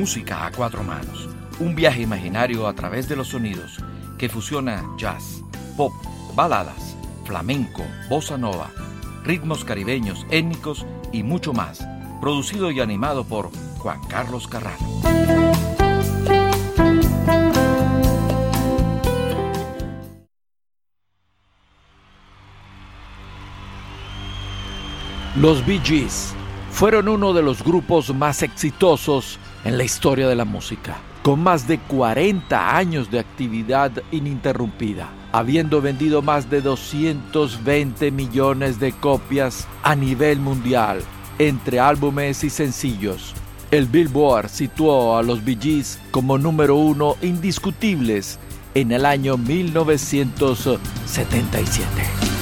Música a cuatro manos, un viaje imaginario a través de los sonidos que fusiona jazz, pop, baladas, flamenco, bossa nova, ritmos caribeños, étnicos y mucho más, producido y animado por Juan Carlos Carrano. Los Bee Gees fueron uno de los grupos más exitosos en la historia de la música, con más de 40 años de actividad ininterrumpida, habiendo vendido más de 220 millones de copias a nivel mundial entre álbumes y sencillos. El Billboard situó a los Bee Gees como número uno indiscutibles en el año 1977.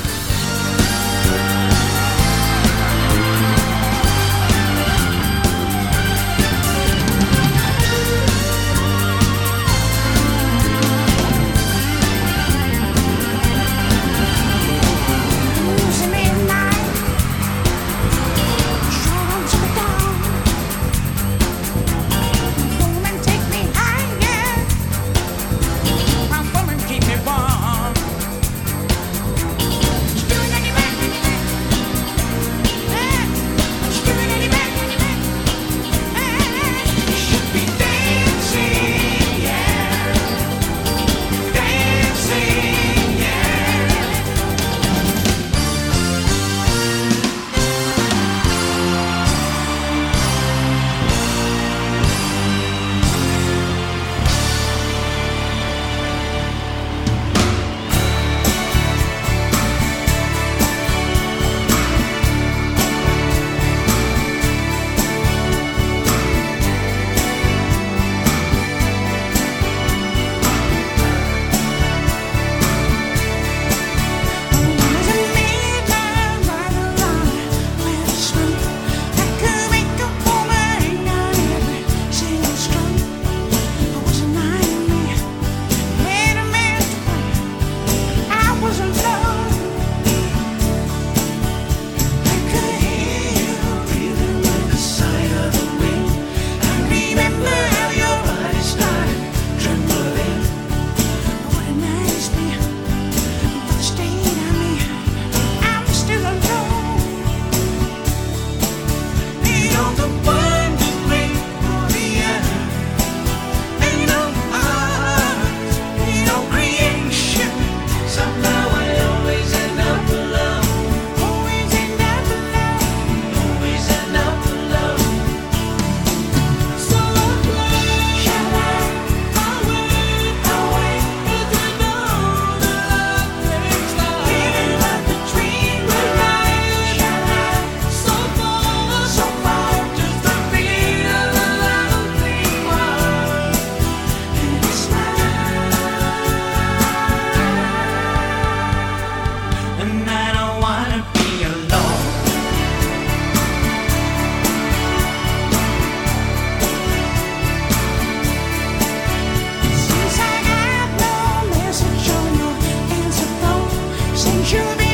Since you've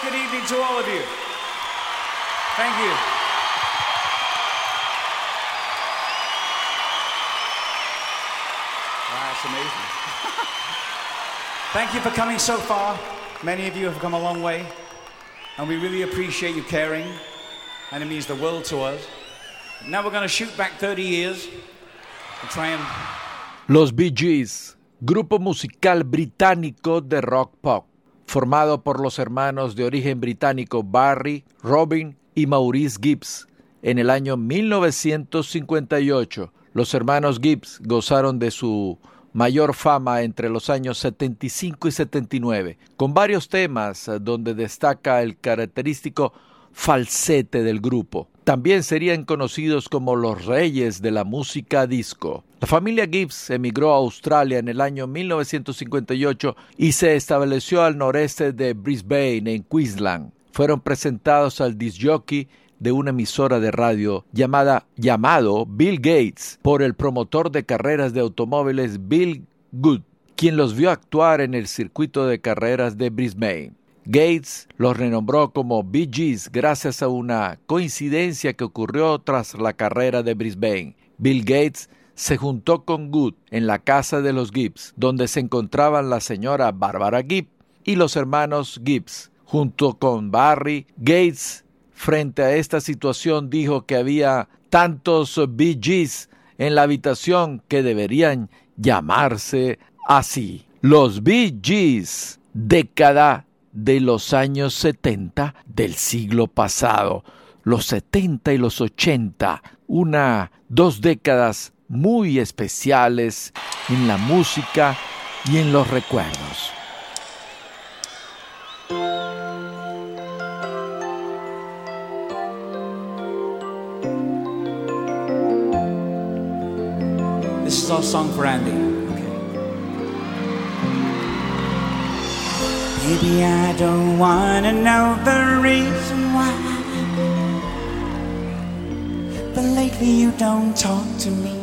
good evening to all of you. Thank you. Wow, that's amazing. Thank you for coming so far. Many of you have come a long way, and we really appreciate you caring, and it means the world to us. Now we're going to shoot back 30 years and try and. Los Bee Gees, grupo musical británico de rock pop, formado por los hermanos de origen británico Barry, Robin y Maurice Gibbs. En el año 1958, los hermanos Gibbs gozaron de su mayor fama entre los años 75 y 79, con varios temas donde destaca el característico falsete del grupo. También serían conocidos como los reyes de la música disco. La familia Gibbs emigró a Australia en el año 1958 y se estableció al noreste de Brisbane, en Queensland. Fueron presentados al disjockey de una emisora de radio llamada llamado Bill Gates por el promotor de carreras de automóviles Bill Good, quien los vio actuar en el circuito de carreras de Brisbane. Gates los renombró como Bee Gees gracias a una coincidencia que ocurrió tras la carrera de Brisbane. Bill Gates se juntó con Good en la casa de los Gibbs, donde se encontraban la señora Barbara Gibb y los hermanos Gibbs. Junto con Barry, Gates, frente a esta situación, dijo que había tantos Bee Gees en la habitación que deberían llamarse así. Los Bee Gees, década de los años 70 del siglo pasado, los 70 y los 80, una dos décadas muy especiales en la música y en los recuerdos. This is our song for Andy. Baby, I don't wanna know the reason why. But lately you don't talk to me.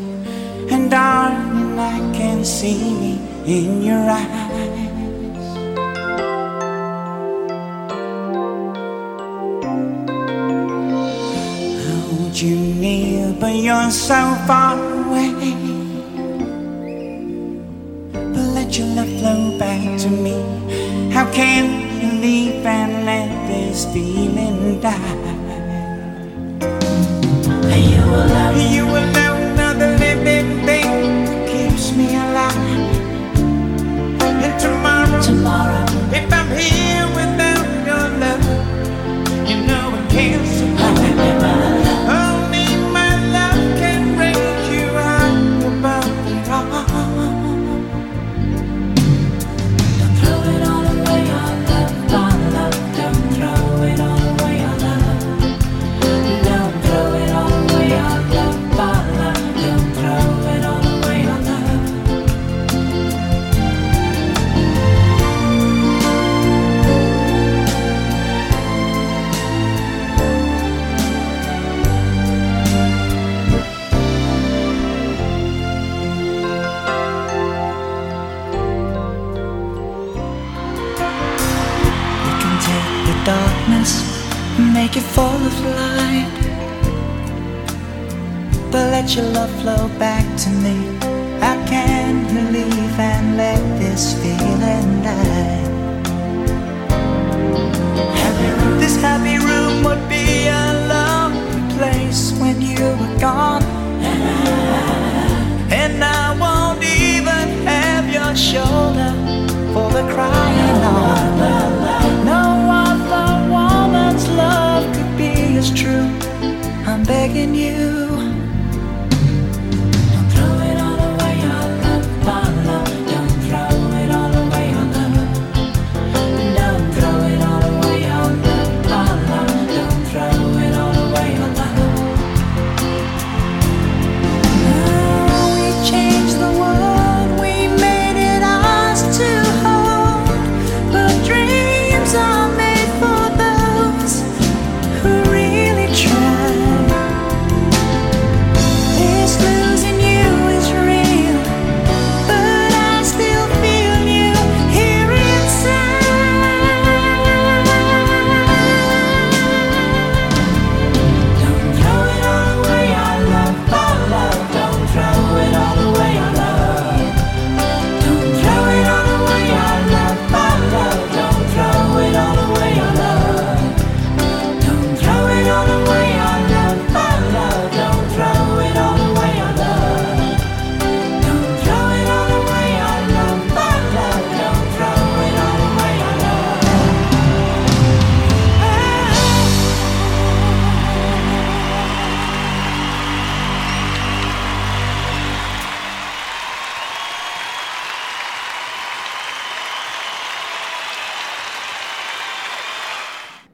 And darling, I can see me in your eyes. Hold you near, but you're so far away. But let your love flow back to me. How can you leave and let this feeling die? You alone, you alone darkness make it full of light. But let your love flow back to me. How can leave and let this feeling die? This happy room would be a lonely place when you were gone. And I won't even have your shoulder for the crying begging you.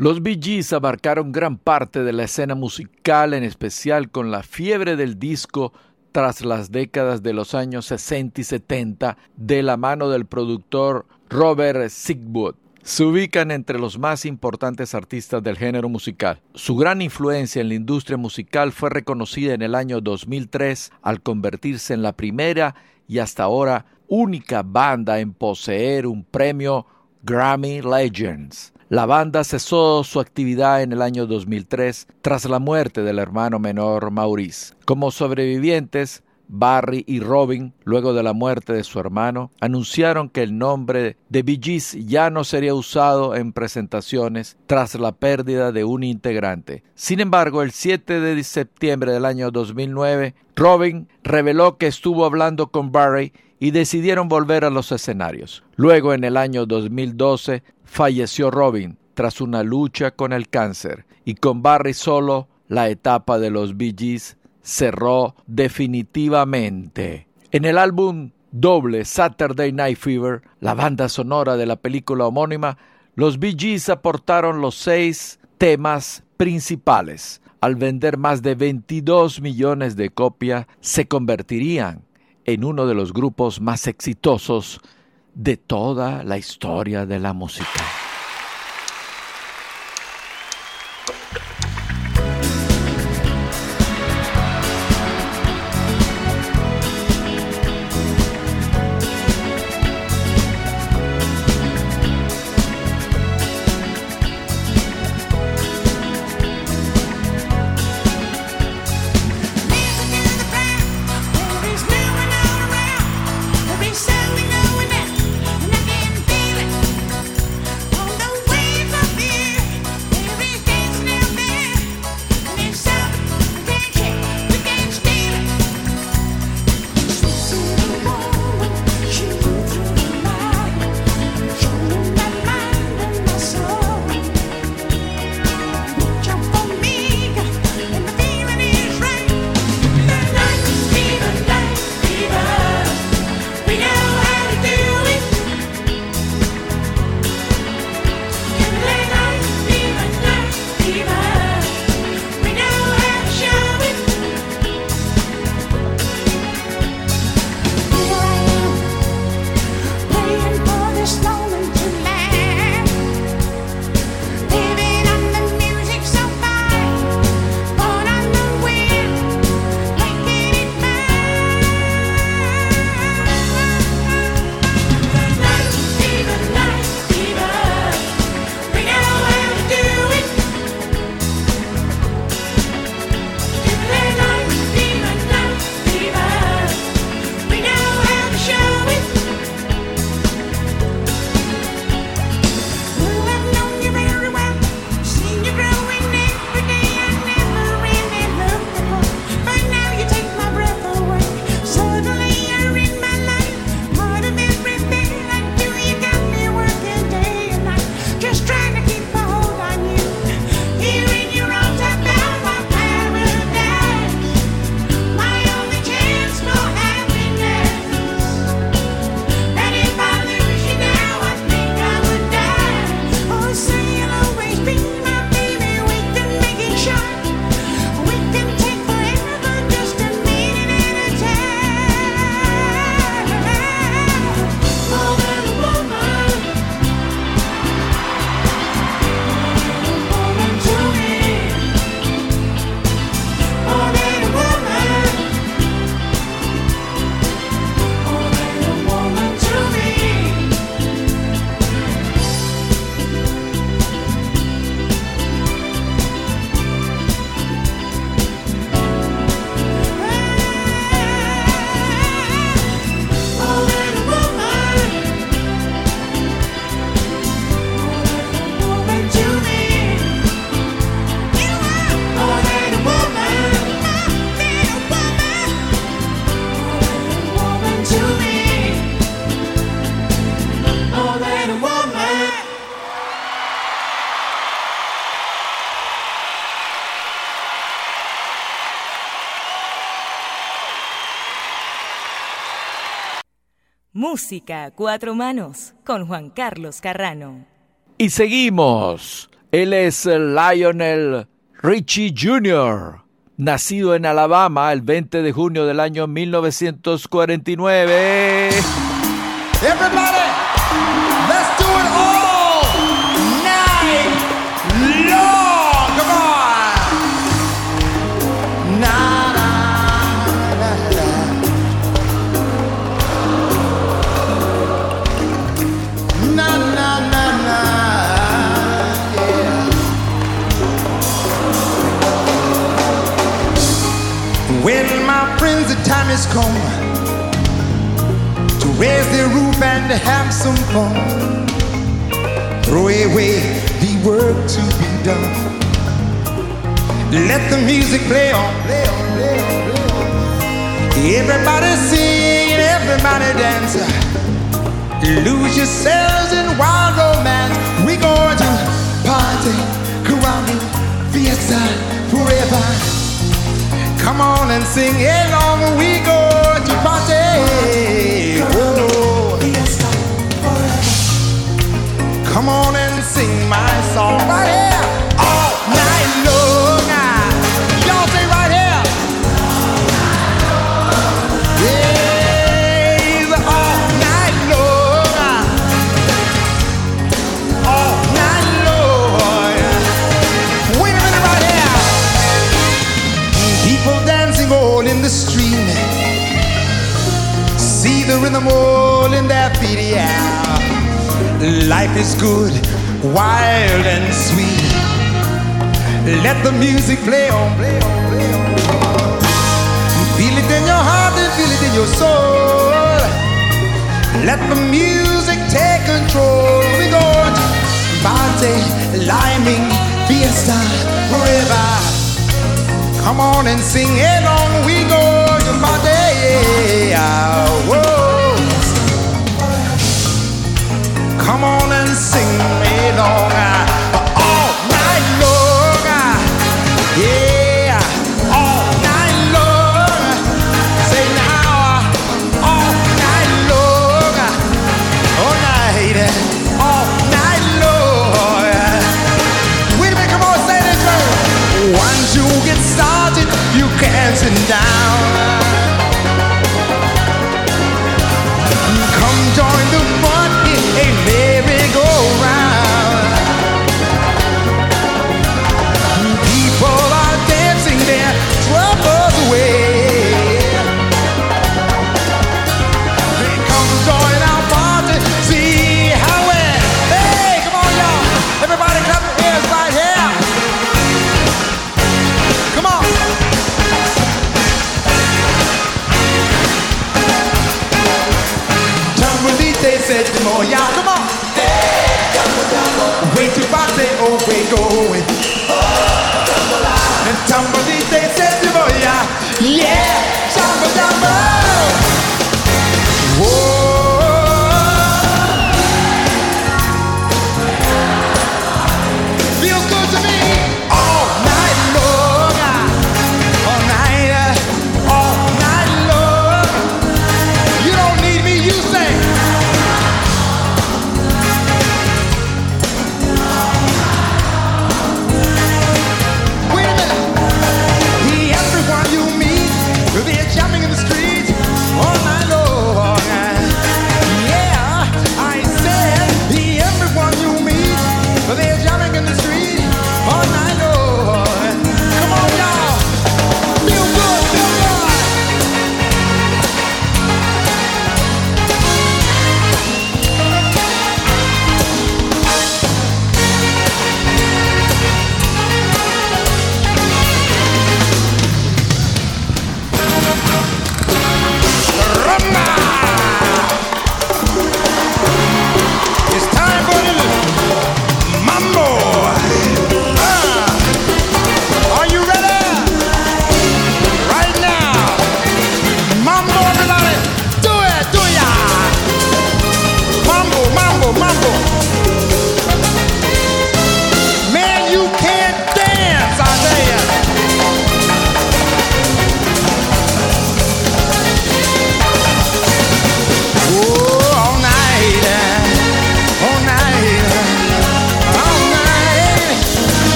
Los Bee Gees abarcaron gran parte de la escena musical, en especial con la fiebre del disco tras las décadas de los años 60 y 70 de la mano del productor Robert Sigwood. Se ubican entre los más importantes artistas del género musical. Su gran influencia en la industria musical fue reconocida en el año 2003 al convertirse en la primera y hasta ahora única banda en poseer un premio Grammy Legends. La banda cesó su actividad en el año 2003 tras la muerte del hermano menor Maurice. Como sobrevivientes, Barry y Robin, luego de la muerte de su hermano, anunciaron que el nombre de Bee ya no sería usado en presentaciones tras la pérdida de un integrante. Sin embargo, el 7 de septiembre del año 2009, Robin reveló que estuvo hablando con Barry y decidieron volver a los escenarios. Luego, en el año 2012, falleció Robin tras una lucha con el cáncer y con Barry solo la etapa de los Bee Gees cerró definitivamente. En el álbum doble Saturday Night Fever, la banda sonora de la película homónima, los Bee Gees aportaron los seis temas principales. Al vender más de 22 millones de copias, se convertirían en uno de los grupos más exitosos de toda la historia de la música. Música cuatro manos con Juan Carlos Carrano. Y seguimos Él es Lionel Richie Jr., nacido en Alabama el 20 de junio del año 1949. Has come to raise the roof and have some fun. Throw away the work to be done. Let the music play on, play on, play on, play on. Everybody sing, everybody dance. Lose yourselves in wild romance. We're going to party, caramba, fiesta, forever. Come on and sing along. We go to party. Oh. Come on and sing my song right here See the all in their feet, yeah. Life is good, wild and sweet. Let the music play on, play on, play on. Feel it in your heart and feel it in your soul. Let the music take control. We go to party, liming, fiesta, forever. Come on and sing along. We go to party. Whoa. Come on and sing me along.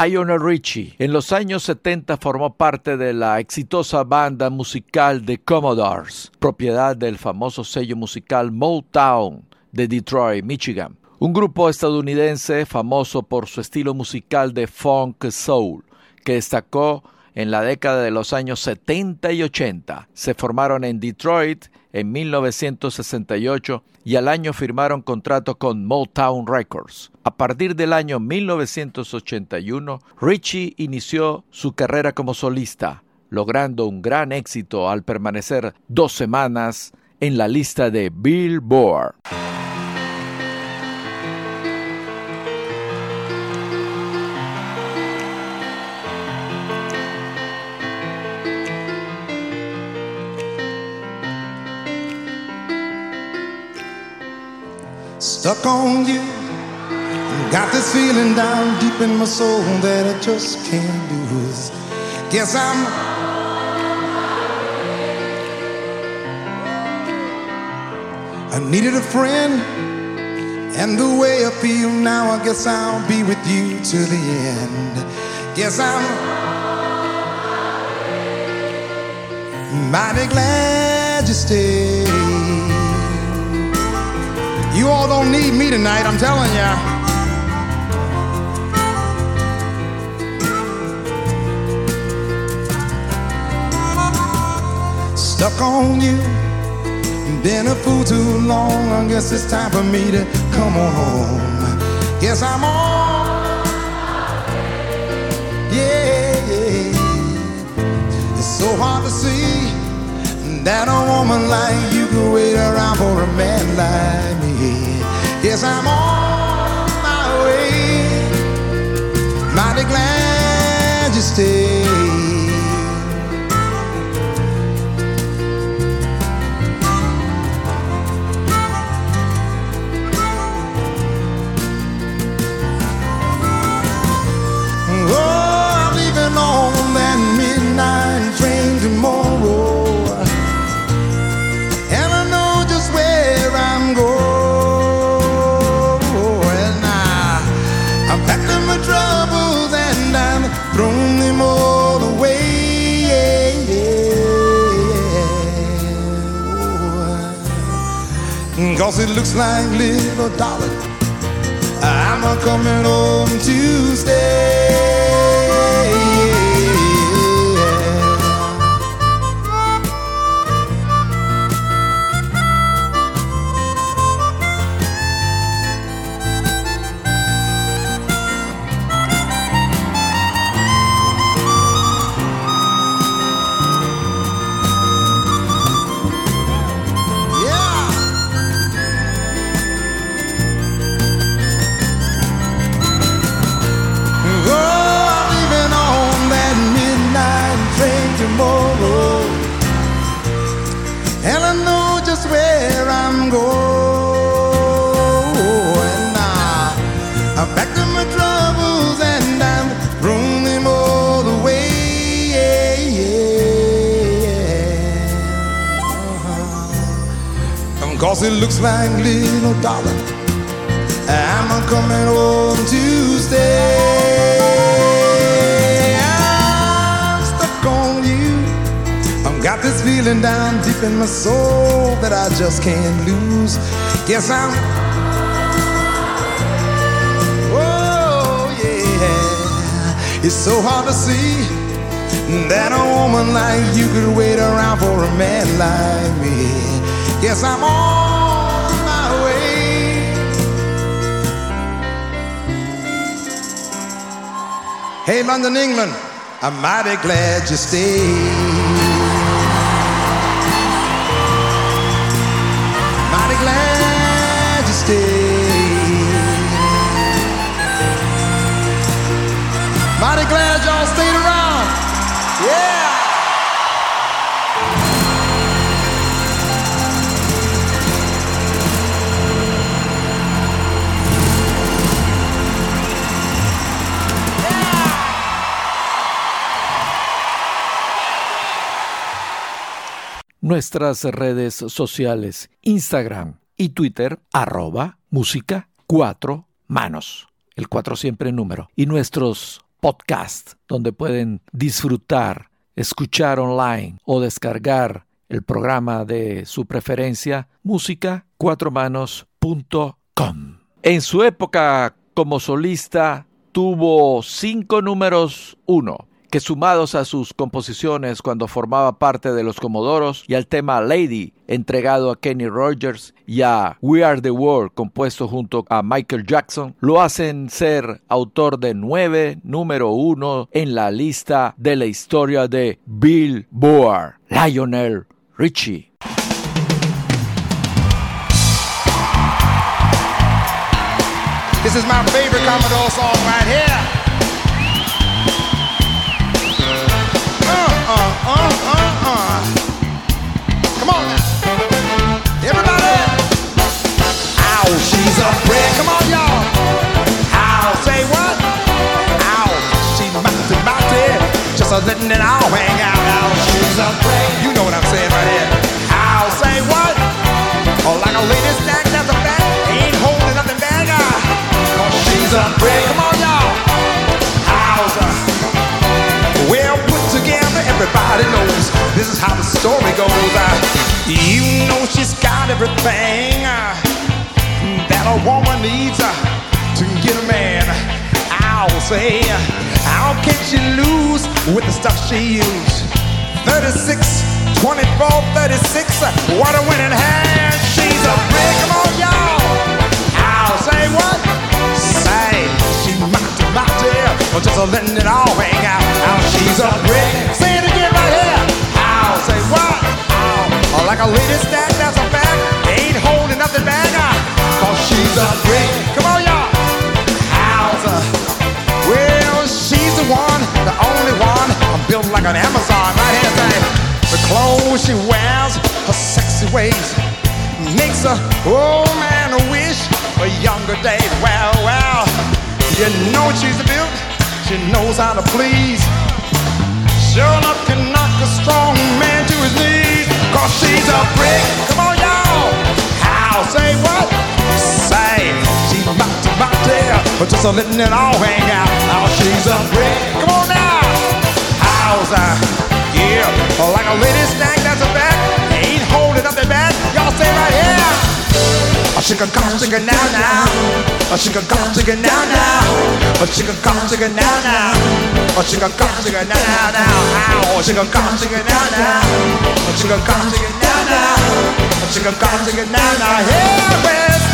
Lionel Richie en los años 70 formó parte de la exitosa banda musical The Commodores, propiedad del famoso sello musical Motown de Detroit, Michigan. Un grupo estadounidense famoso por su estilo musical de funk soul, que destacó en la década de los años 70 y 80. Se formaron en Detroit en 1968 y al año firmaron contrato con Motown Records. A partir del año 1981, Richie inició su carrera como solista, logrando un gran éxito al permanecer dos semanas en la lista de Billboard. Stuck on you. Got this feeling down deep in my soul that I just can't lose. Guess I'm. I needed a friend, and the way I feel now, I guess I'll be with you to the end. Guess I'm mighty glad you stayed. You all don't need me tonight, I'm telling ya. Stuck on you, been a fool too long. I guess it's time for me to come on home. Guess I'm on. Yeah, yeah. It's so hard to see that a woman like you could wait around for a man like me. Yes, I'm on my way. Mighty glad you stayed. Cause it looks like little darling I'm a coming home Tuesday Little I'm a coming home to stay. I'm stuck on you. I've got this feeling down deep in my soul That I just can't lose. Guess I'm Oh yeah. It's so hard to see That a woman like you could wait around for a man like me. Yes, I'm on Hey, London, England, I'm mighty glad you stayed. Nuestras redes sociales, Instagram y Twitter, arroba música cuatro manos, el cuatro siempre número, y nuestros podcast, donde pueden disfrutar, escuchar online o descargar el programa de su preferencia, música4manos.com. En su época como solista tuvo cinco números uno que sumados a sus composiciones cuando formaba parte de los Comodoros y al tema Lady, entregado a Kenny Rogers, y a We Are the World, compuesto junto a Michael Jackson, lo hacen ser autor de nueve número uno en la lista de la historia de Billboard, Lionel Richie. This is my favorite song right here. Letting it all hang out. You know what I'm saying right here. Say what? Oh, like a. Ain't holding nothing. Ah. She's a brick. Come on, y'all. How's? Well put together, everybody knows this is how the story goes. Uh, you know she's got everything uh, that a woman needs uh, to get a man. I'll say, how can she lose with the stuff she used? 36, 24, 36, uh, what a winning hand. She's a brick. Come on, y'all. I'll say what? Say, she mighty, mighty, or just letting it all hang like an Amazon right here, say. The clothes she wears, her sexy ways, makes a old man wish for younger days. Well, well, you know she's built, she knows how to please. Sure enough can knock a strong man to his knees. Cause she's a brick. Come on, y'all. How? Say what? Say, she's about to, about to, but just a letting it all hang out. How she's a brick. Come on now. How's that? Yeah, like a lady stacked that's a back. Ain't holding up their back. Y'all say right here. A chicken come chicken now now. A chicken come chicken now now. A chicken come chicken now now. A chicken come chicken now now now. A chicken come chicken now now. A chicken come chicken now now. A chicken come chicken now now. Yeah,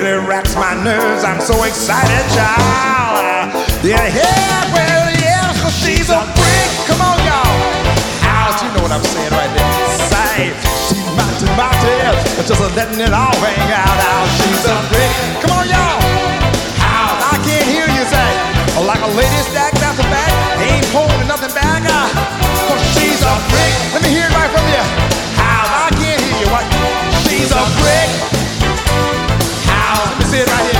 really racks my nerves. I'm so excited, child. Yeah, yeah, well, yeah, 'cause she's a brick. Come on, y'all. Out, you know what I'm saying right there. Say, she's mighty, mighty, just letting it all hang out. Out, she's a brick. Come on, y'all. Out, I can't hear you say, like a lady stacked out the back, ain't holding nothing back. Uh, Cause she's a brick. Let me hear it right from you. sit right here.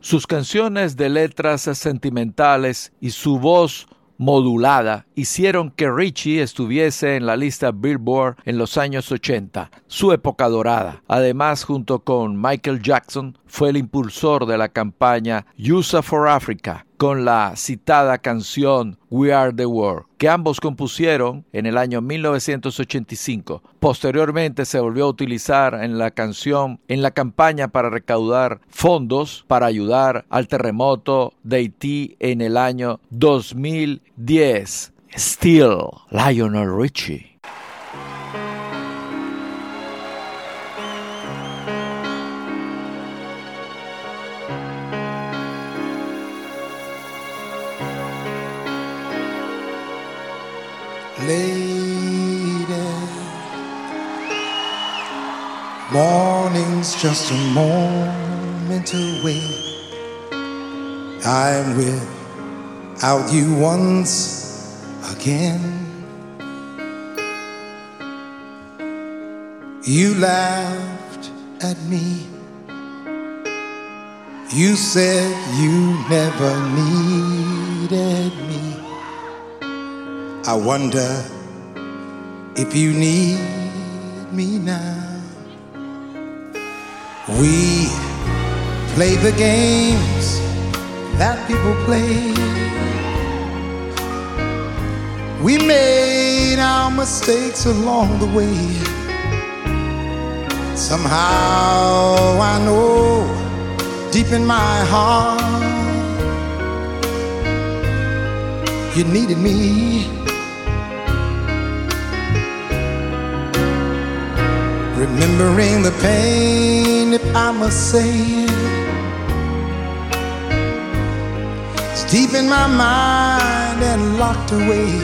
Sus canciones de letras sentimentales y su voz modulada hicieron que Richie estuviese en la lista Billboard en los años 80, su época dorada. Además, junto con Michael Jackson, fue el impulsor de la campaña USA for Africa, con la citada canción We Are the World, que ambos compusieron en el año 1985. Posteriormente se volvió a utilizar en la canción en la campaña para recaudar fondos para ayudar al terremoto de Haití en el año 2010. Still, Lionel Richie. Lady. Morning's just a moment away. I'm without you once again. You laughed at me. You said you never needed me. I wonder if you need me now. We play the games that people play. We made our mistakes along the way. Somehow I know deep in my heart you needed me. Remembering the pain, if I must say it, it's deep in my mind and locked away.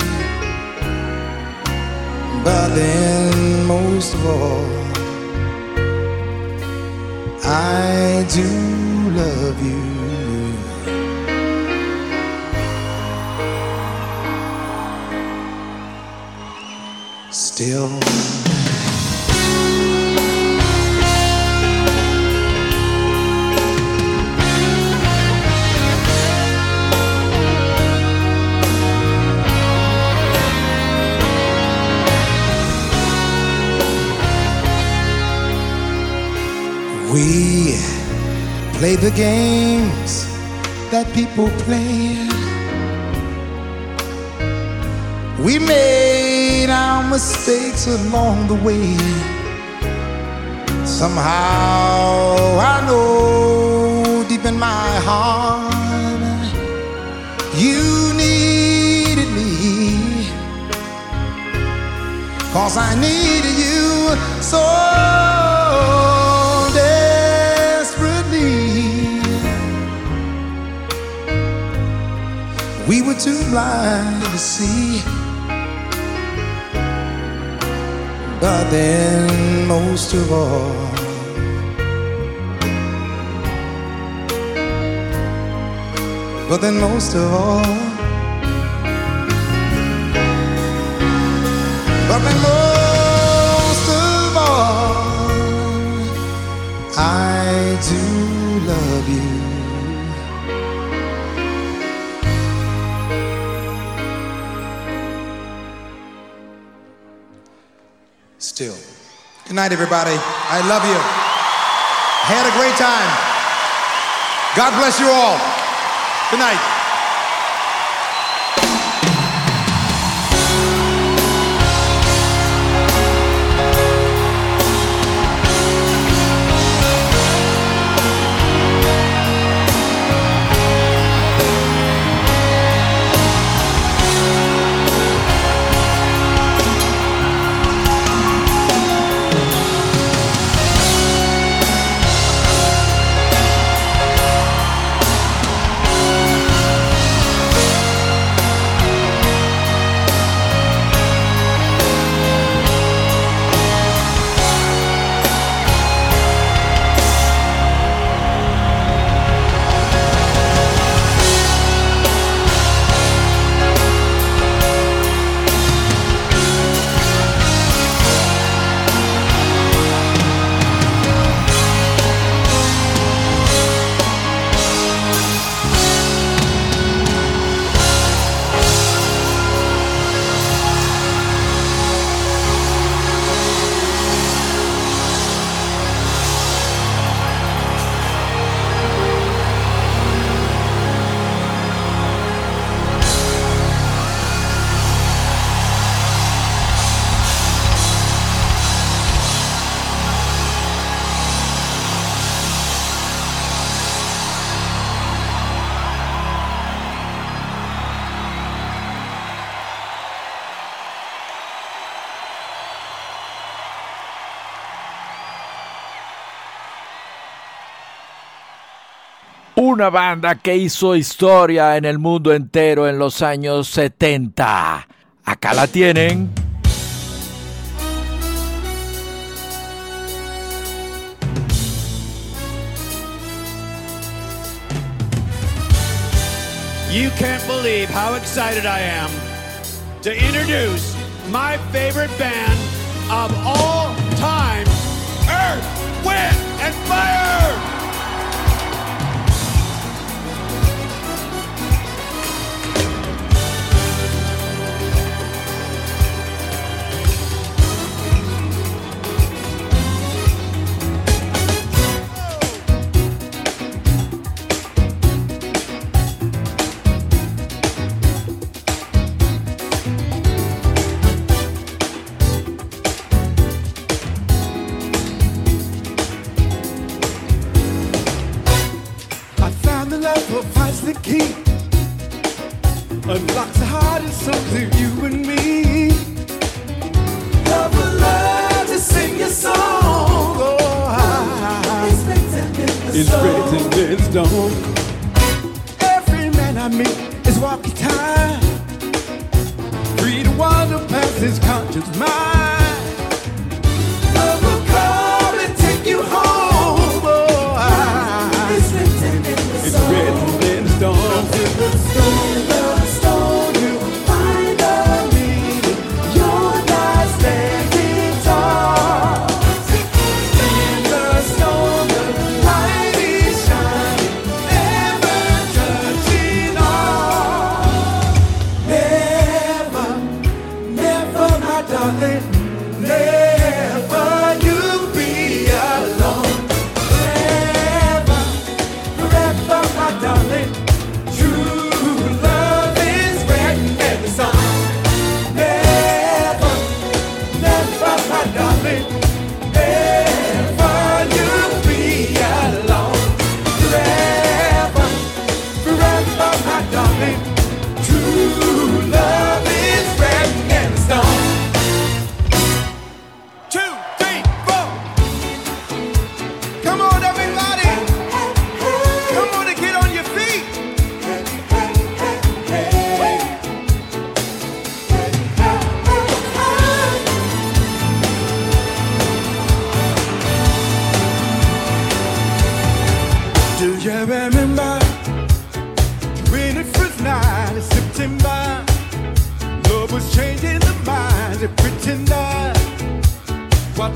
But then, most of all, I do love you. Still. We play the games that people play. We made our mistakes along the way. Somehow I know deep in my heart you needed me. Cause I needed you so. We were too blind to see. But then, most of all, but then, most of all, but then, most of all, I do love you. Night, everybody. I love you. Had a great time. God bless you all. Good night. Una banda que hizo historia en el mundo entero en los años 70. Acá la tienen. You can't believe how excited I am to introduce my favorite band of all time Earth, Wind, and Fire!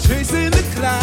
chasing the clouds.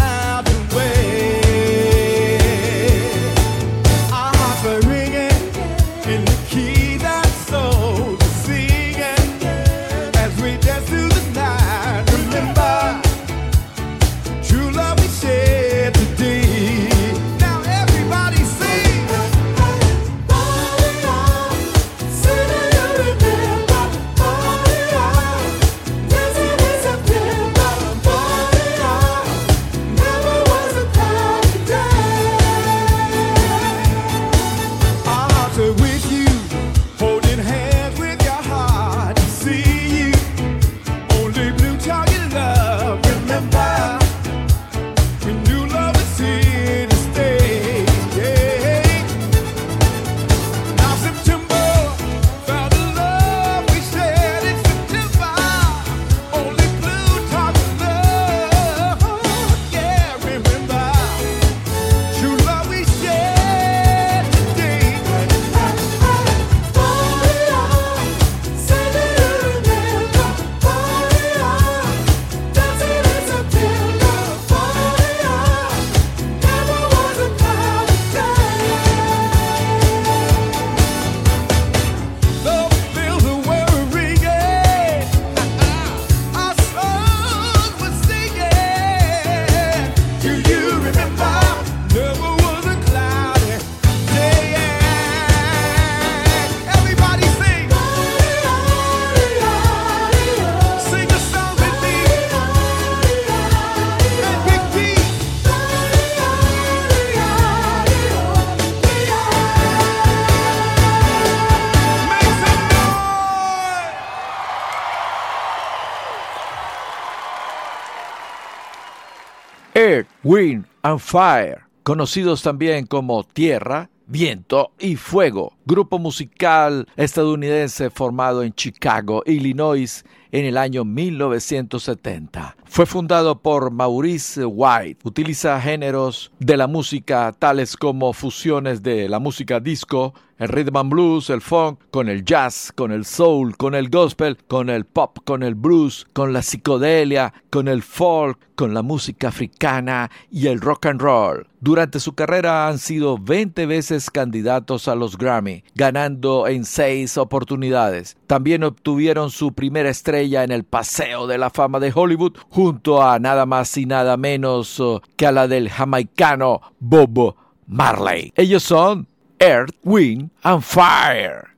Wind and Fire, conocidos también como Tierra, Viento y Fuego, grupo musical estadounidense formado en Chicago, Illinois, en el año 1970. Fue fundado por Maurice White. Utiliza géneros de la música tales como fusiones de la música disco, el rhythm and blues, el funk, con el jazz, con el soul, con el gospel, con el pop, con el blues, con la psicodelia, con el folk, con la música africana y el rock and roll. Durante su carrera han sido 20 veces candidatos a los Grammy, ganando en 6 oportunidades. También obtuvieron su primera estrella en el Paseo de la Fama de Hollywood junto a nada más y nada menos uh, que a la del jamaicano Bob Marley. Ellos son Earth, Wind and Fire.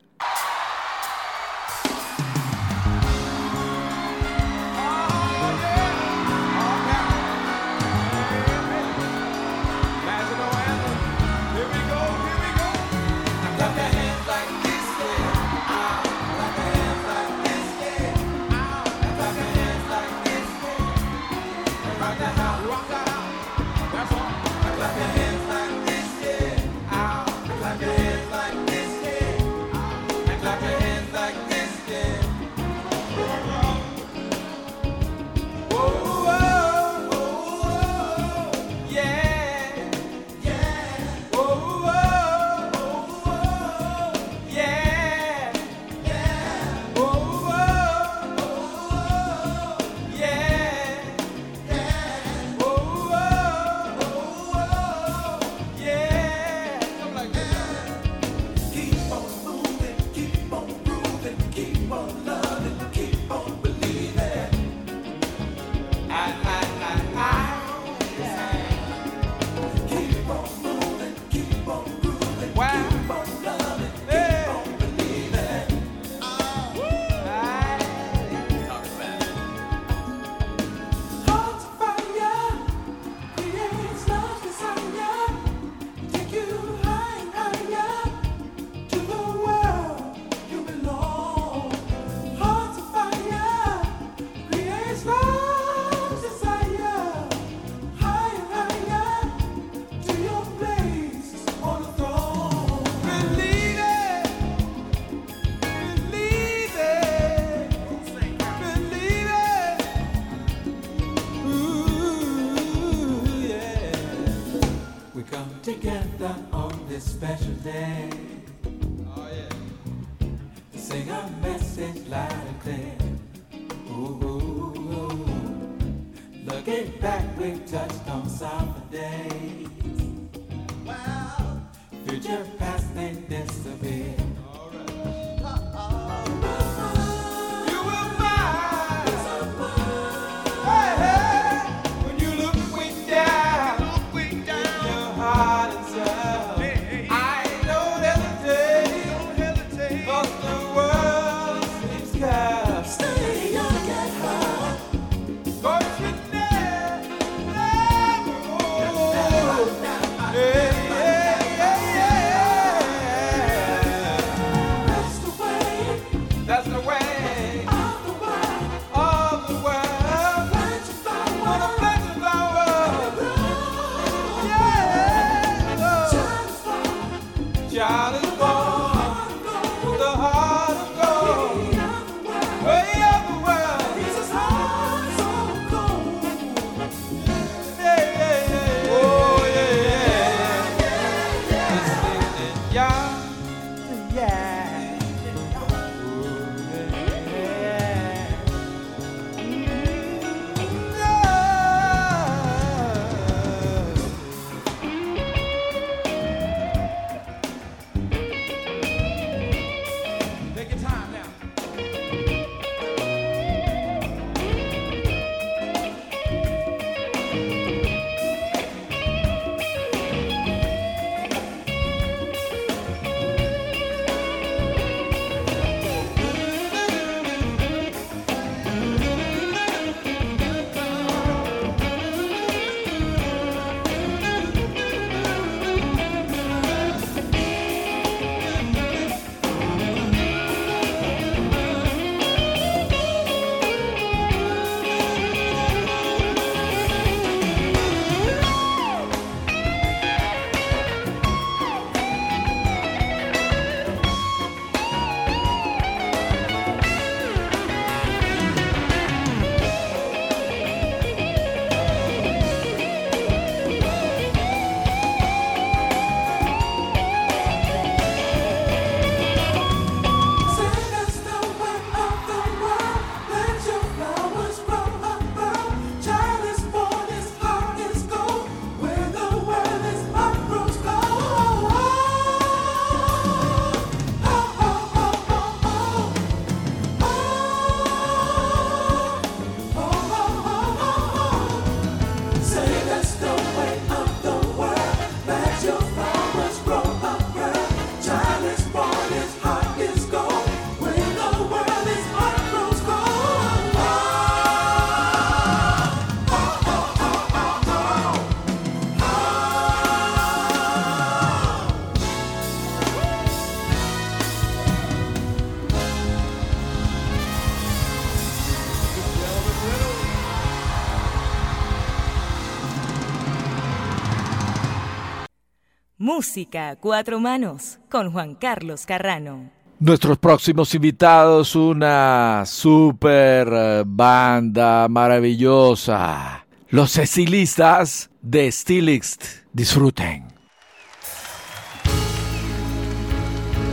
Música a cuatro manos con Juan Carlos Carrano. Nuestros próximos invitados, una super eh, banda maravillosa. Los cecilistas de Stilixt. Disfruten.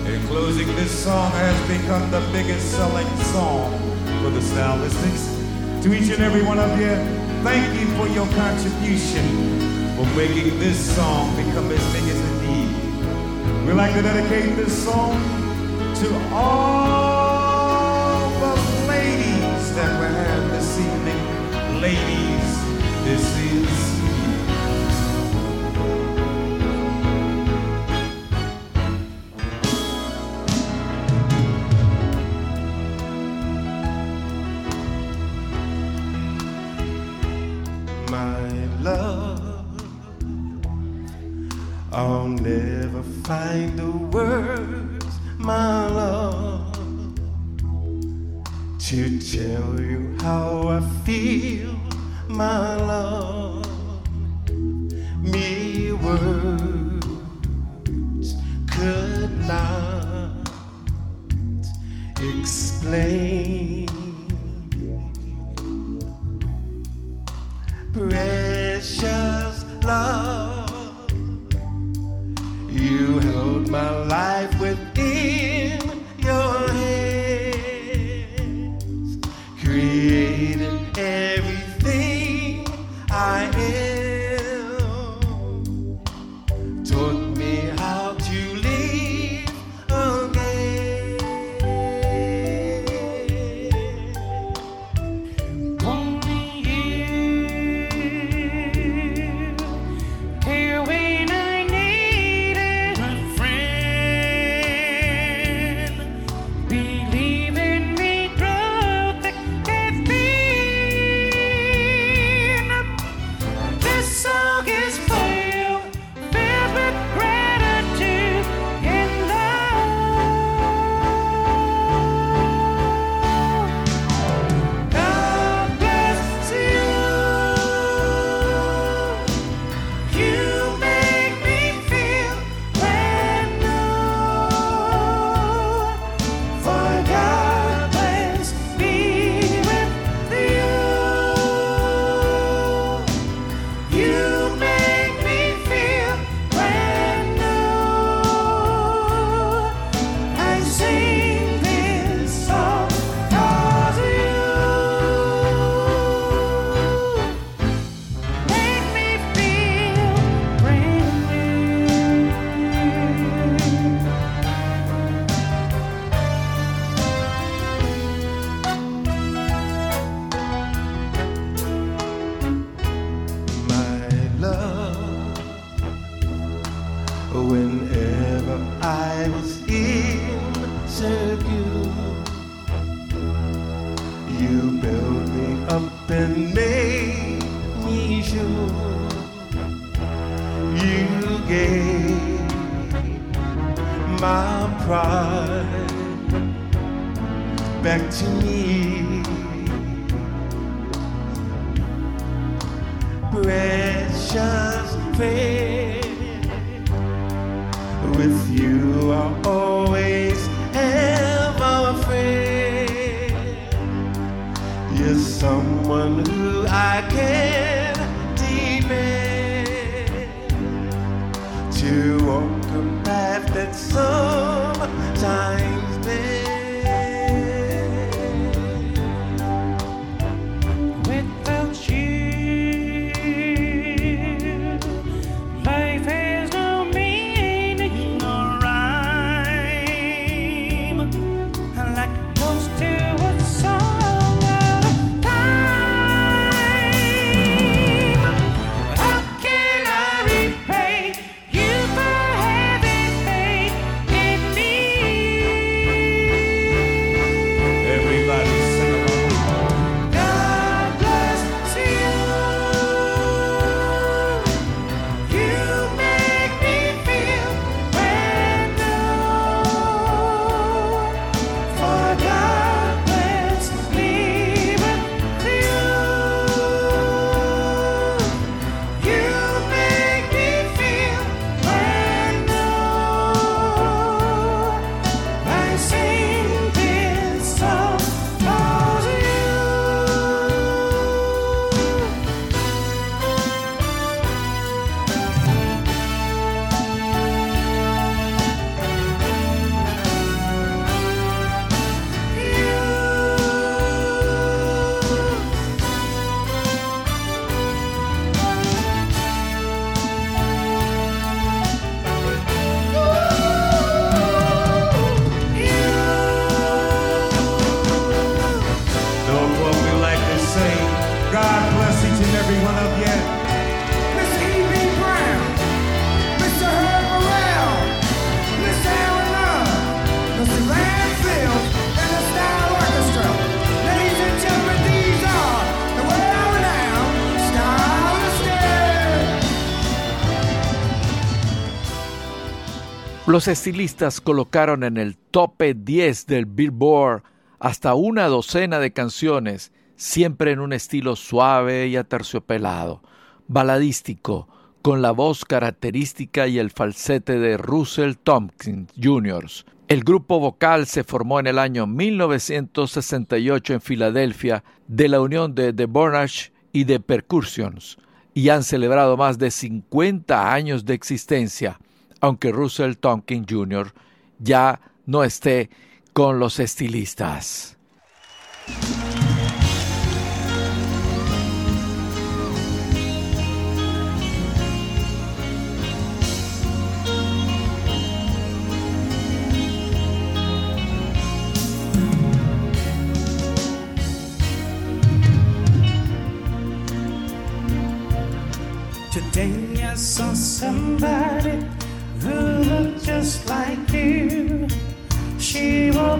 In closing, this song has become the biggest selling song for the Stylistics. To each and every one of you, thank you for your contribution for making this song become as big as. We'd like to dedicate this song to all the ladies that we have this evening. Ladies, this is I'll never find the words, my love, to tell you how I feel, my love. Los estilistas colocaron en el tope 10 del Billboard hasta una docena de canciones, siempre en un estilo suave y aterciopelado, baladístico, con la voz característica y el falsete de Russell Tompkins Jr. El grupo vocal se formó en el año 1968 en Filadelfia de la unión de The Burnage y The Percussions y han celebrado más de 50 años de existencia aunque Russell Tompkins Jr. ya no esté con los estilistas. she will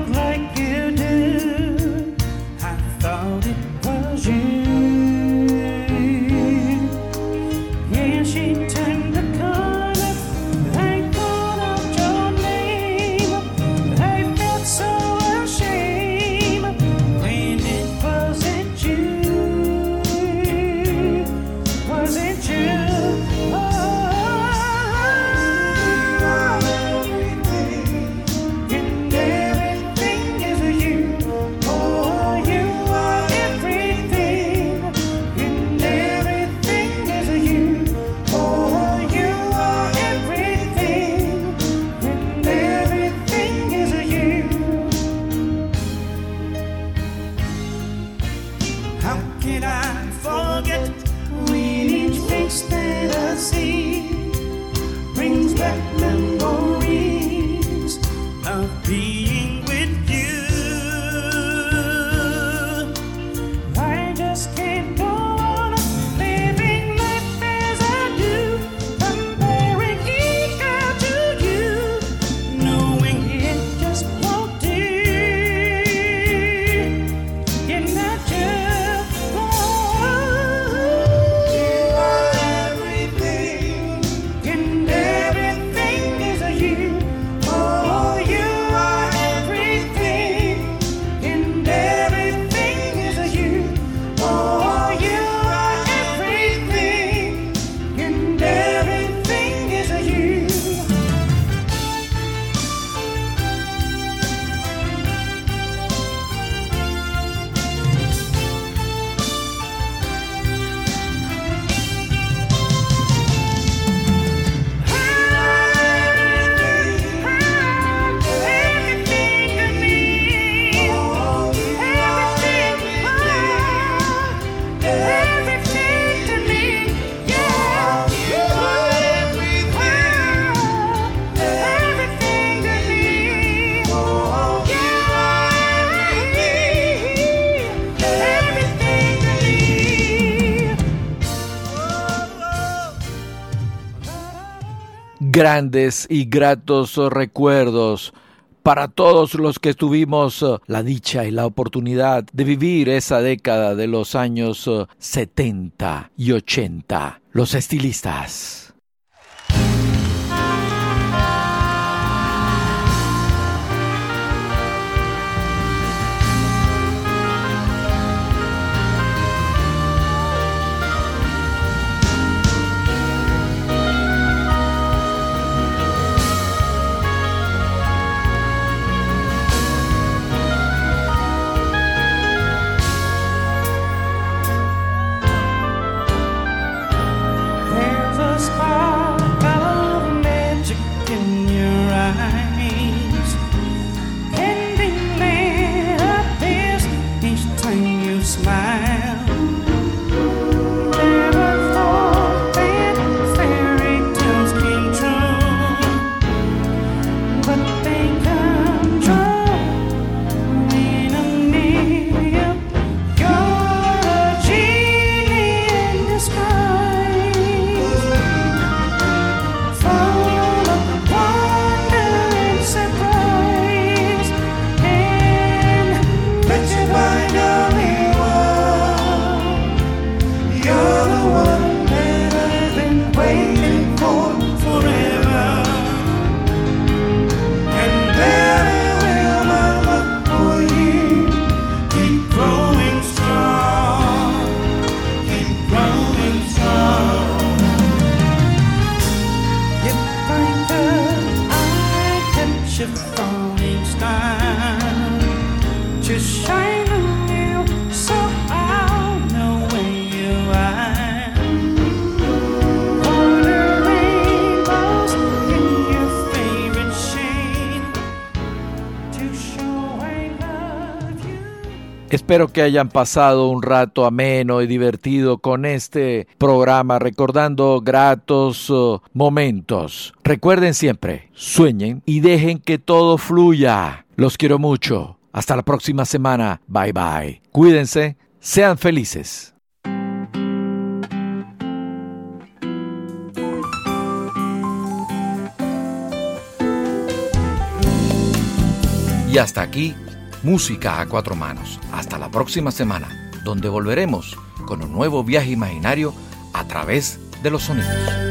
grandes y gratos recuerdos para todos los que tuvimos eh, la dicha y la oportunidad de vivir esa década de los años eh, 70 y 80. Los estilistas. Espero que hayan pasado un rato ameno y divertido con este programa recordando gratos uh, momentos. Recuerden siempre, sueñen y dejen que todo fluya. Los quiero mucho. Hasta la próxima semana. Bye bye. Cuídense. Sean felices. Y hasta aquí Música a cuatro manos. Hasta la próxima semana, donde volveremos con un nuevo viaje imaginario a través de los sonidos.